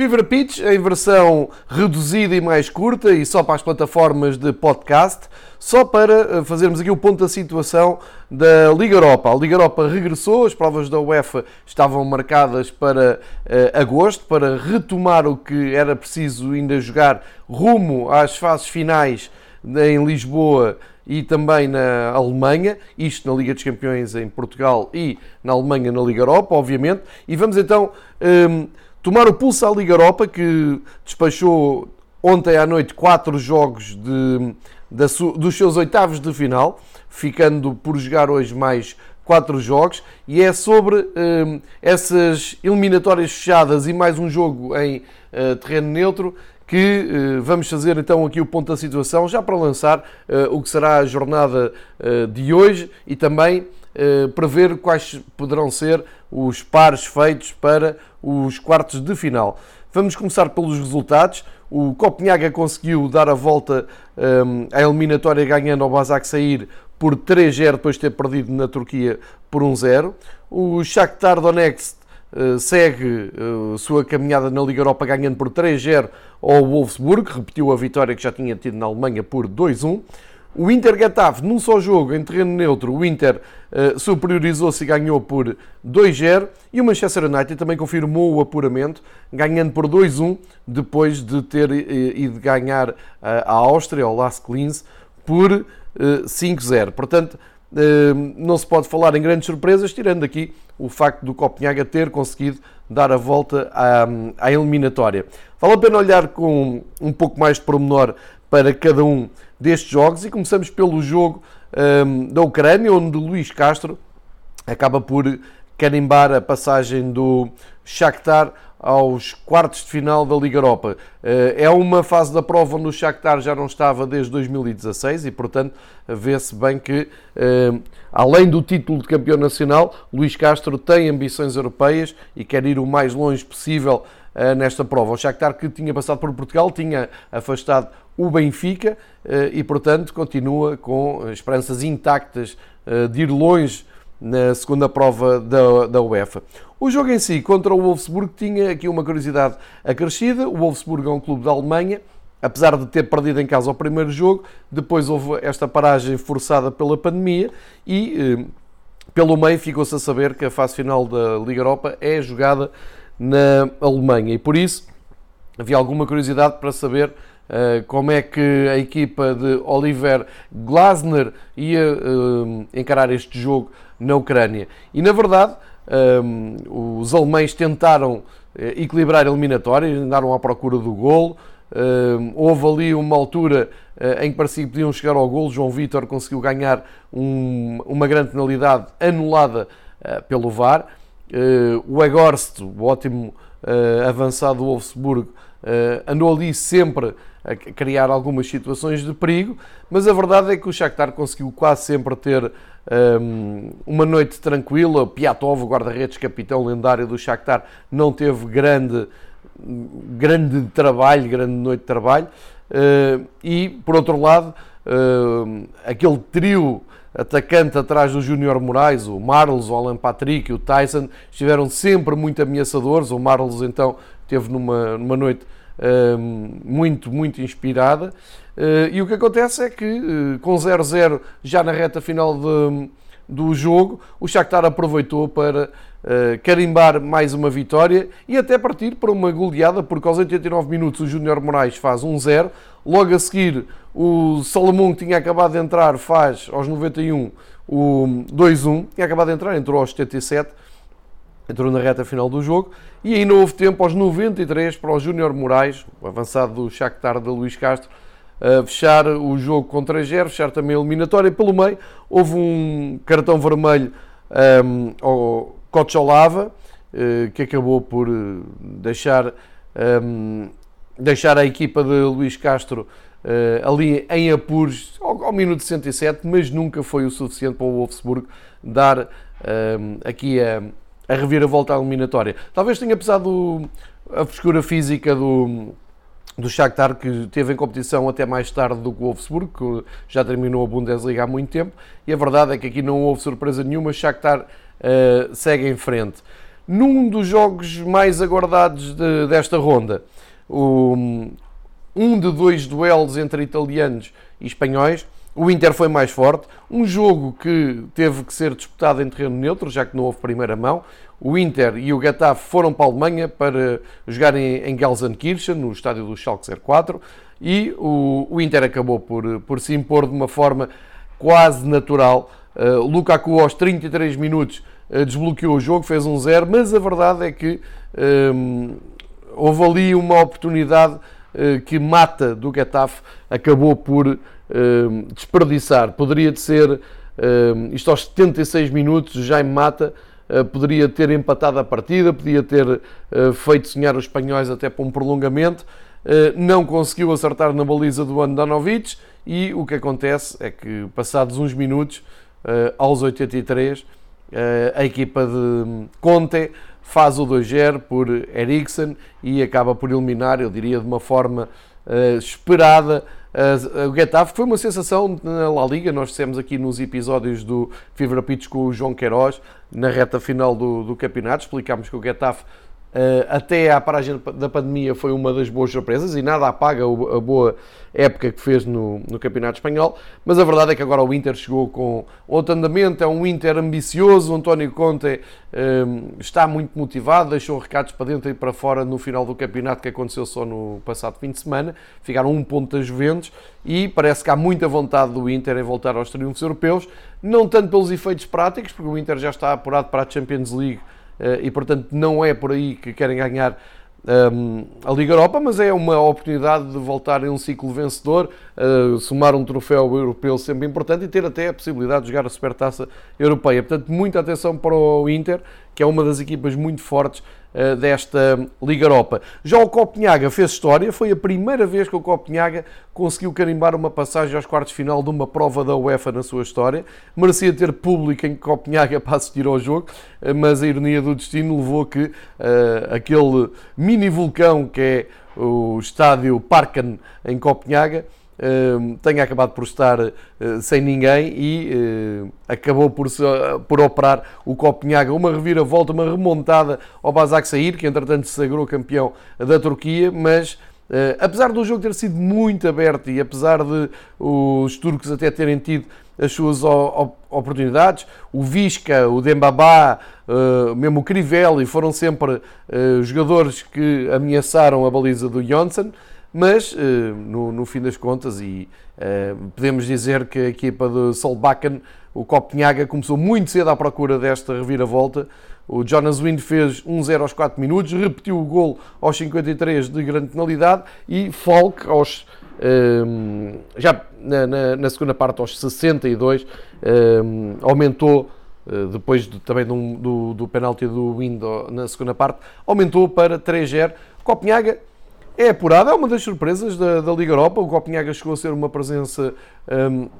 Fever Pitch em versão reduzida e mais curta e só para as plataformas de podcast, só para eh, fazermos aqui o ponto da situação da Liga Europa. A Liga Europa regressou, as provas da UEFA estavam marcadas para uh, agosto, para retomar o que era preciso ainda jogar rumo às fases finais em Lisboa e também na Alemanha, isto na Liga dos Campeões em Portugal e na Alemanha na Liga Europa, obviamente. E vamos então. Um, tomar o pulso à Liga Europa, que despachou ontem à noite quatro jogos de, dos seus oitavos de final, ficando por jogar hoje mais quatro jogos, e é sobre eh, essas eliminatórias fechadas e mais um jogo em eh, terreno neutro que eh, vamos fazer então aqui o ponto da situação, já para lançar eh, o que será a jornada eh, de hoje e também eh, prever quais poderão ser os pares feitos para os quartos de final. Vamos começar pelos resultados. O Copenhaga conseguiu dar a volta um, à eliminatória ganhando ao Basak sair por 3-0 depois de ter perdido na Turquia por 1-0. O Shakhtar Donetsk uh, segue uh, sua caminhada na Liga Europa ganhando por 3-0 ao Wolfsburg, repetiu a vitória que já tinha tido na Alemanha por 2-1. O Inter Getafe, num só jogo, em terreno neutro, o Inter uh, superiorizou-se e ganhou por 2-0. E o Manchester United também confirmou o apuramento, ganhando por 2-1, depois de ter uh, ido ganhar uh, a Áustria, ao Las Klins, por uh, 5-0. Portanto, não se pode falar em grandes surpresas, tirando aqui o facto do Copenhaga ter conseguido dar a volta à, à eliminatória. Vale a pena olhar com um pouco mais de pormenor para cada um destes jogos e começamos pelo jogo um, da Ucrânia, onde Luís Castro acaba por carimbar a passagem do Shakhtar aos quartos de final da Liga Europa. Eh, é uma fase da prova onde o Shakhtar já não estava desde 2016 e, portanto, vê-se bem que, hum, além do título de campeão nacional, Luís Castro tem ambições europeias e quer ir o mais longe possível eh, nesta prova. O Shakhtar que tinha passado por Portugal tinha afastado o Benfica eh, e, portanto, continua com esperanças intactas eh, de ir longe na segunda prova da, da UEFA. O jogo em si contra o Wolfsburg tinha aqui uma curiosidade acrescida. O Wolfsburg é um clube da Alemanha, apesar de ter perdido em casa o primeiro jogo, depois houve esta paragem forçada pela pandemia e pelo meio ficou-se a saber que a fase final da Liga Europa é jogada na Alemanha. E por isso havia alguma curiosidade para saber como é que a equipa de Oliver Glasner ia uh, encarar este jogo na Ucrânia. E na verdade, eh, os alemães tentaram equilibrar a eliminatória, andaram à procura do golo. Houve ali uma altura em que parecia que podiam chegar ao golo. João Vitor conseguiu ganhar um, uma grande penalidade anulada pelo VAR. O Egorst, o ótimo avançado do Wolfsburg, uh, andou ali sempre a criar algumas situações de perigo, mas a verdade é que o Shakhtar conseguiu quase sempre ter um, uma noite tranquila. Piatov, guarda-redes capitão lendário do Shakhtar, não teve grande, grande trabalho, grande noite de trabalho. e, por outro lado, aquele trio atacante atrás do Júnior Moraes, o Marlos, o Alan Patrick e o Tyson, estiveram sempre muito ameaçadores. O Marlos, então, teve numa, numa noite uh, muito, muito inspirada. Uh, e o que acontece é que, uh, com 0-0 já na reta final de, do jogo, o Shakhtar aproveitou para uh, carimbar mais uma vitória e até partir para uma goleada, porque aos 89 minutos o Júnior Moraes faz 1-0, logo a seguir o Salomão que tinha acabado de entrar faz aos 91 o 2-1, tinha acabado de entrar, entrou aos 77, entrou na reta final do jogo e ainda houve tempo aos 93 para o Júnior Moraes, o avançado do Shakhtar de Luís Castro, a fechar o jogo com 3-0, fechar também a eliminatória. Pelo meio, houve um cartão vermelho um, ao Cocholava, uh, que acabou por eh, deixar, um, deixar a equipa de Luís Castro uh, ali em apuros ao, ao, minuto 67, mas nunca foi o suficiente para o Wolfsburg dar aqui a, a reviravolta à eliminatória. Talvez tenha pesado a frescura física do do Shakhtar, que teve em competição até mais tarde do que o Wolfsburg, que já terminou a Bundesliga há muito tempo, e a verdade é que aqui não houve surpresa nenhuma, o Shakhtar uh, segue em frente. num dos jogos mais aguardados de, desta ronda. Um de dois duelos entre italianos e espanhóis. O Inter foi mais forte. Um jogo que teve que ser disputado em terreno neutro, já que não houve primeira mão. O Inter e o Getafe foram para a Alemanha para jogarem em Gelsenkirchen, no estádio do Schalke 04, e o, o Inter acabou por, por se impor de uma forma quase natural. Uh, Lukaku aos 33 minutos uh, desbloqueou o jogo, fez um zero, mas a verdade é que um, houve ali uma oportunidade que Mata do Getafe acabou por desperdiçar. Poderia de ser, isto aos 76 minutos, Jaime Mata poderia ter empatado a partida, podia ter feito sonhar os espanhóis até para um prolongamento, não conseguiu acertar na baliza do Andanovic e o que acontece é que, passados uns minutos, eh, aos 83, eh, a equipa de Conte faz o 2-0 por Eriksen e acaba por eliminar, eu diria, de uma forma uh, esperada o Getafe, que foi uma sensação na La Liga, nós dissemos aqui nos episódios do Fever Pitch com o João Queiroz, na reta final do, do campeonato, explicámos que o Getafe até à paragem da pandemia foi uma das boas surpresas e nada apaga a boa época que fez no, no, Campeonato Espanhol, mas a verdade é que agora o Inter chegou com outro andamento, é um Inter ambicioso, o António Conte uh, está muito motivado, deixou recados para dentro e para fora no final do campeonato que aconteceu só no passado fim de semana, ficaram um ponto das Juventus e parece que há muita vontade do Inter em voltar aos triunfos europeus, não tanto pelos efeitos práticos, porque o Inter já está apurado para a Champions League eh, e, portanto, não é por aí que querem ganhar um, ehm, a Liga Europa, mas é uma oportunidade de voltar em um ciclo vencedor, uh, somar um troféu europeu sempre importante e ter até a possibilidade de jogar a Supertaça Europeia. Portanto, muita atenção para o Inter, que é uma das equipas muito fortes uh, desta Liga Europa. Já o Copenhaga fez história, foi a primeira vez que o Copenhaga conseguiu carimbar uma passagem aos quartos de final de uma prova da UEFA na sua história. Merecia ter público em Copenhaga para assistir ao jogo, uh, mas a ironia do destino levou que uh, aquele mini vulcão que é o estádio Parken em Copenhaga tenha acabado por estar uh, sem ninguém e uh, acabou por, por operar o Copenhaga. Uma reviravolta, uma remontada ao Basak Sair, que entretanto se sagrou campeão da Turquia, mas Uh, apesar do jogo ter sido muito aberto e apesar de os turcos até terem tido as suas oportunidades, o Visca, o Dembabá, uh, mesmo o Crivelli foram sempre uh, jogadores que ameaçaram a baliza do Johnson. Mas, eh, no, no fim das contas, e eh, podemos dizer que a equipa de Solbakken, o Copenhaga, começou muito cedo à procura desta reviravolta. O Jonas Wind fez 1-0 aos 4 minutos, repetiu o gol aos 53 de grande penalidade e Falk aos eh, já na, na, na, segunda parte aos 62 um, aumentou depois de, também do, do, do penalti do Wind na segunda parte aumentou para 3-0 Copenhaga é apurado, é uma das surpresas da, da Liga Europa. O Copenhaga chegou a ser uma presença um,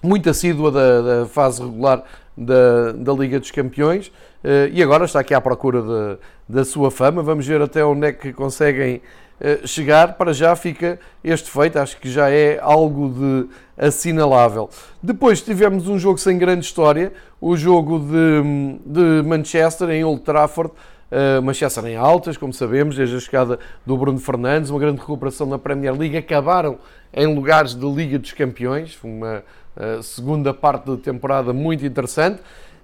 muito assídua da, da, fase regular da, da Liga dos Campeões uh, e agora está aqui à procura de, da sua fama. Vamos ver até onde é que conseguem uh, chegar. Para já fica este feito, acho que já é algo de assinalável. Depois tivemos um jogo sem grande história, o jogo de, de Manchester em Old Trafford. Uh, Manchester em altas, como sabemos, desde a chegada do Bruno Fernandes, uma grande recuperação na Premier League, acabaram em lugares de Liga dos Campeões, uma uh, segunda parte de temporada muito interessante.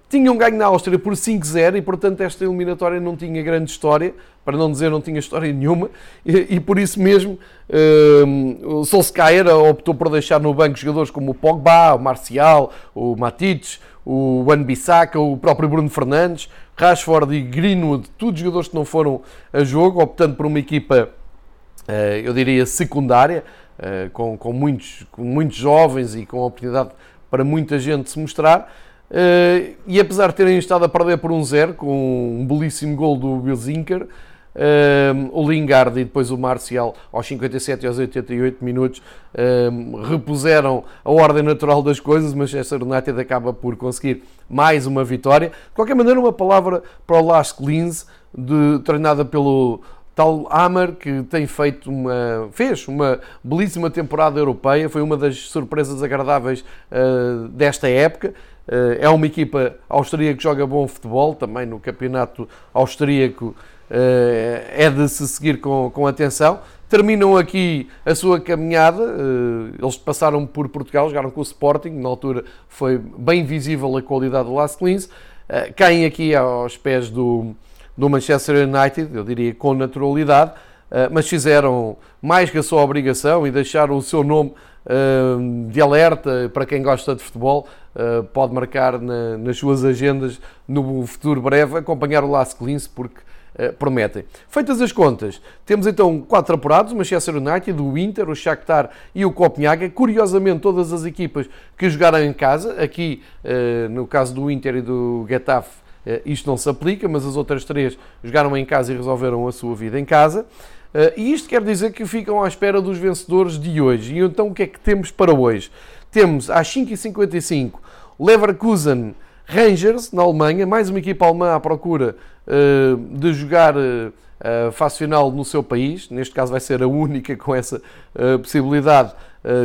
Tinham ganho na Áustria por 5-0 e, portanto, esta eliminatória não tinha grande história, para não dizer não tinha história nenhuma, e, e por isso mesmo uh, o Solskjaer optou por deixar no banco jogadores como o Pogba, o Marcial, o Matites, o Wan-Bissaka, o próprio Bruno Fernandes, Rashford e Greenwood, todos jogadores que não foram a jogo, optando por uma equipa, eh, eu diria, secundária, eh, com, com, muitos, com muitos jovens e com a oportunidade para muita gente se mostrar. Eh, e apesar de terem estado a perder por um zero, com um belíssimo gol do Bill Zinker, um, o Lingard e depois o Marcial, aos 57 e aos 88 minutos, um, repuseram a ordem natural das coisas. mas Manchester United acaba por conseguir mais uma vitória. De qualquer maneira, uma palavra para o Lars Klins, de, treinada pelo tal Hammer, que tem feito uma, fez uma belíssima temporada europeia, foi uma das surpresas agradáveis uh, desta época. é uma equipa austríaca que joga bom futebol, também no campeonato austríaco é de se seguir com, com atenção. Terminam aqui a sua caminhada, eles passaram por Portugal, jogaram com o Sporting, na altura foi bem visível a qualidade do Last Cleans, caem aqui aos pés do, do Manchester United, eu diria com naturalidade, mas fizeram mais que a sua obrigação e deixaram o seu nome de alerta para quem gosta de futebol, pode marcar nas suas agendas no futuro breve, acompanhar o Las Clins, porque prometem. Feitas as contas, temos então quatro apurados, o Manchester United, o Inter, o Shakhtar e o Copenhaga. Curiosamente, todas as equipas que jogaram em casa, aqui no caso do Inter e do Getafe, isto não se aplica, mas as outras três jogaram em casa e resolveram a sua vida em casa. E isto quer dizer que ficam à espera dos vencedores de hoje. E então o que é que temos para hoje? Temos às 5h55 Leverkusen Rangers, na Alemanha, mais uma equipa alemã à procura uh, de jogar uh, a fase final no seu país. Neste caso vai ser a única com essa possibilidade,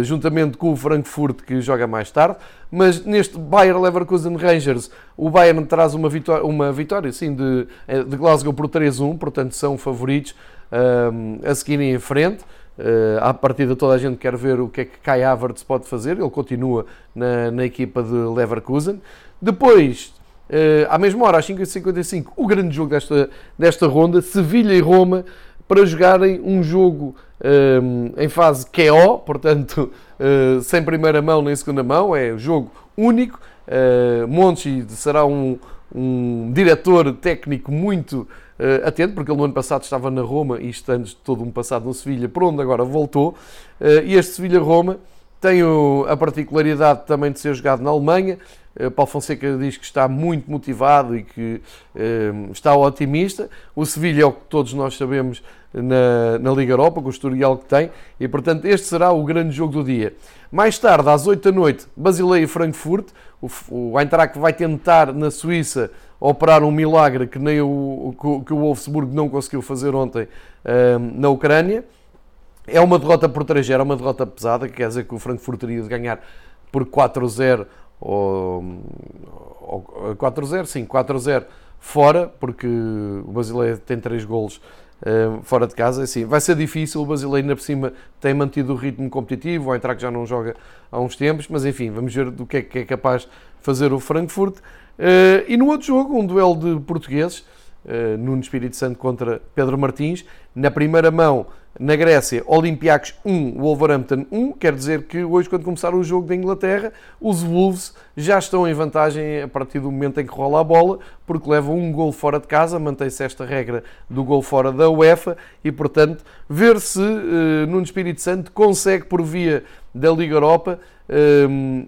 juntamente com o Frankfurt, que joga mais tarde. Mas neste Bayer Leverkusen Rangers, o Bayern traz uma vitória, uma vitória sim, de, de Glasgow por 3-1, portanto são favoritos a seguirem em frente. Uh, à partida toda a gente quer ver o que é que Kai Havertz pode fazer, ele continua na, na equipa de Leverkusen. Depois, uh, à mesma hora, às 5h55, o grande jogo desta, desta ronda, Sevilha e Roma, para jogarem um jogo um, em fase KO, portanto, uh, sem primeira mão nem segunda mão, é jogo único. Uh, Monchi será um, um diretor técnico muito atento, porque ele no ano passado estava na Roma e de todo um passado no Sevilha, por onde agora voltou. E este Sevilha-Roma tem a particularidade também de ser jogado na Alemanha. Uh, Paulo Fonseca diz que está muito motivado e que está otimista. O Sevilha é o que todos nós sabemos na, na Liga Europa, com o historial que tem, e portanto este será o grande jogo do dia. Mais tarde, às 8 da noite, Basileia e Frankfurt. O, o Eintracht vai tentar na Suíça operar um milagre que nem o, que o Wolfsburg não conseguiu fazer ontem uh, na Ucrânia. É uma derrota por 3 é uma derrota pesada, que quer dizer que o Frankfurt teria de ganhar por 4-0 ou, ou 4-0, sim, 4-0 fora, porque o Basileia tem 3 golos uh, fora de casa. Assim, vai ser difícil, o Basileia ainda por cima tem mantido o ritmo competitivo, o Eintracht já não joga há uns tempos, mas enfim, vamos ver do que é que é capaz de fazer o Frankfurt. Uh, e no outro jogo, um duelo de portugueses, uh, Nuno Espírito Santo contra Pedro Martins. Na primeira mão, na Grécia, Olympiacos 1, Wolverhampton 1. Quer dizer que hoje, quando começar o jogo da Inglaterra, os Wolves já estão em vantagem a partir do momento em que rola a bola, porque levam um gol fora de casa, mantém-se esta regra do gol fora da UEFA e, portanto, ver se uh, Nuno Espírito Santo consegue, por via da Liga Europa, uh,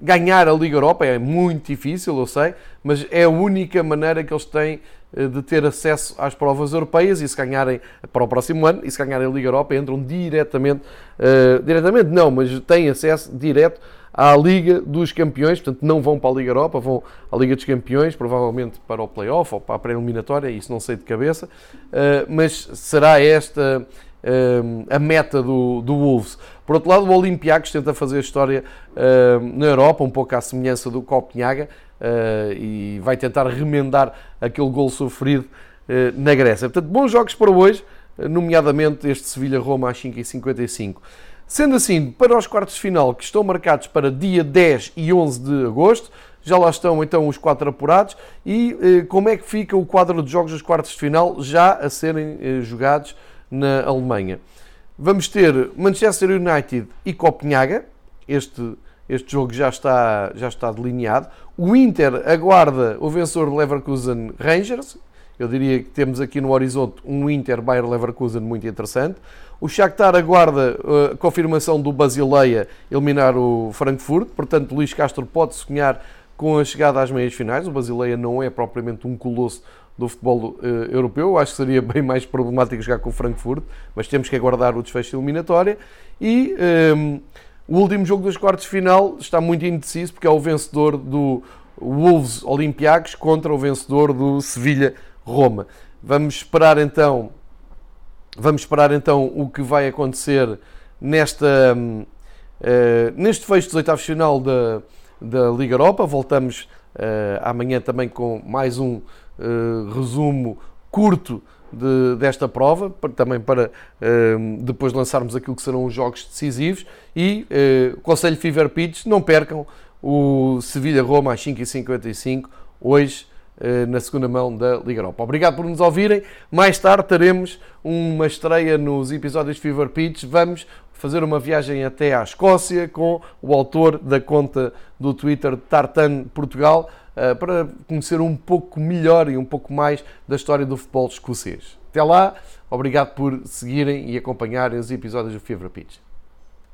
ganhar a Liga Europa é muito difícil, eu sei, mas é a única maneira que eles têm eh, de ter acesso às provas europeias e se ganharem para o próximo ano e se ganharem a Liga Europa entram diretamente, uh, diretamente não, mas têm acesso direto à Liga dos Campeões, portanto não vão para a Liga Europa, vão à Liga dos Campeões, provavelmente para o Playoff ou para a pré-eliminatória, isso não sei de cabeça, uh, mas será esta uh, a meta do, do Wolves. Por outro lado, o Olympiacos tenta fazer história uh, na Europa, um pouco à semelhança do Copenhaga, uh, e vai tentar remendar aquele gol sofrido uh, na Grécia. Portanto, bons jogos para hoje, nomeadamente este Sevilha-Roma às 5h55. Sendo assim, para os quartos de final, que estão marcados para dia 10 e 11 de agosto, já lá estão então os quatro apurados e eh, como é que fica o quadro de jogos dos quartos de final já a serem eh, jogados na Alemanha? Vamos ter Manchester United e Copenhaga. Este, este jogo já está, já está delineado. O Inter aguarda o vencedor de Leverkusen Rangers. Eu diria que temos aqui no horizonte um Inter Bayer Leverkusen muito interessante. O Shakhtar aguarda a confirmação do Basileia eliminar o Frankfurt. Portanto, Luís Castro pode sonhar com a chegada às meias finais. O Basileia não é propriamente um colosso do futebol uh, europeu. Acho que seria bem mais problemático jogar com o Frankfurt, mas temos que aguardar o desfecho eliminatória. E um, ehm, o último jogo dos quartos de final está muito indeciso, porque é o vencedor do Wolves Olympiacos contra o vencedor do Sevilha Roma. Vamos esperar então, vamos esperar então o que vai acontecer nesta, uh, neste fecho dos oitavos de final da da Liga Europa. Voltamos uh, amanhã também com mais um uh, resumo curto de, desta prova, também para uh, depois lançarmos aquilo que serão os jogos decisivos. E uh, Conselho Fever Pitch, não percam o Sevilha-Roma às 5h55, hoje na segunda mão da Liga Europa. Obrigado por nos ouvirem. Mais tarde teremos uma estreia nos episódios Fever Pitch. Vamos fazer uma viagem até à Escócia com o autor da conta do Twitter Tartan Portugal eh, para conhecer um pouco melhor e um pouco mais da história do futebol escocês. Até lá, obrigado por seguirem e acompanharem os episódios do Fever Pitch.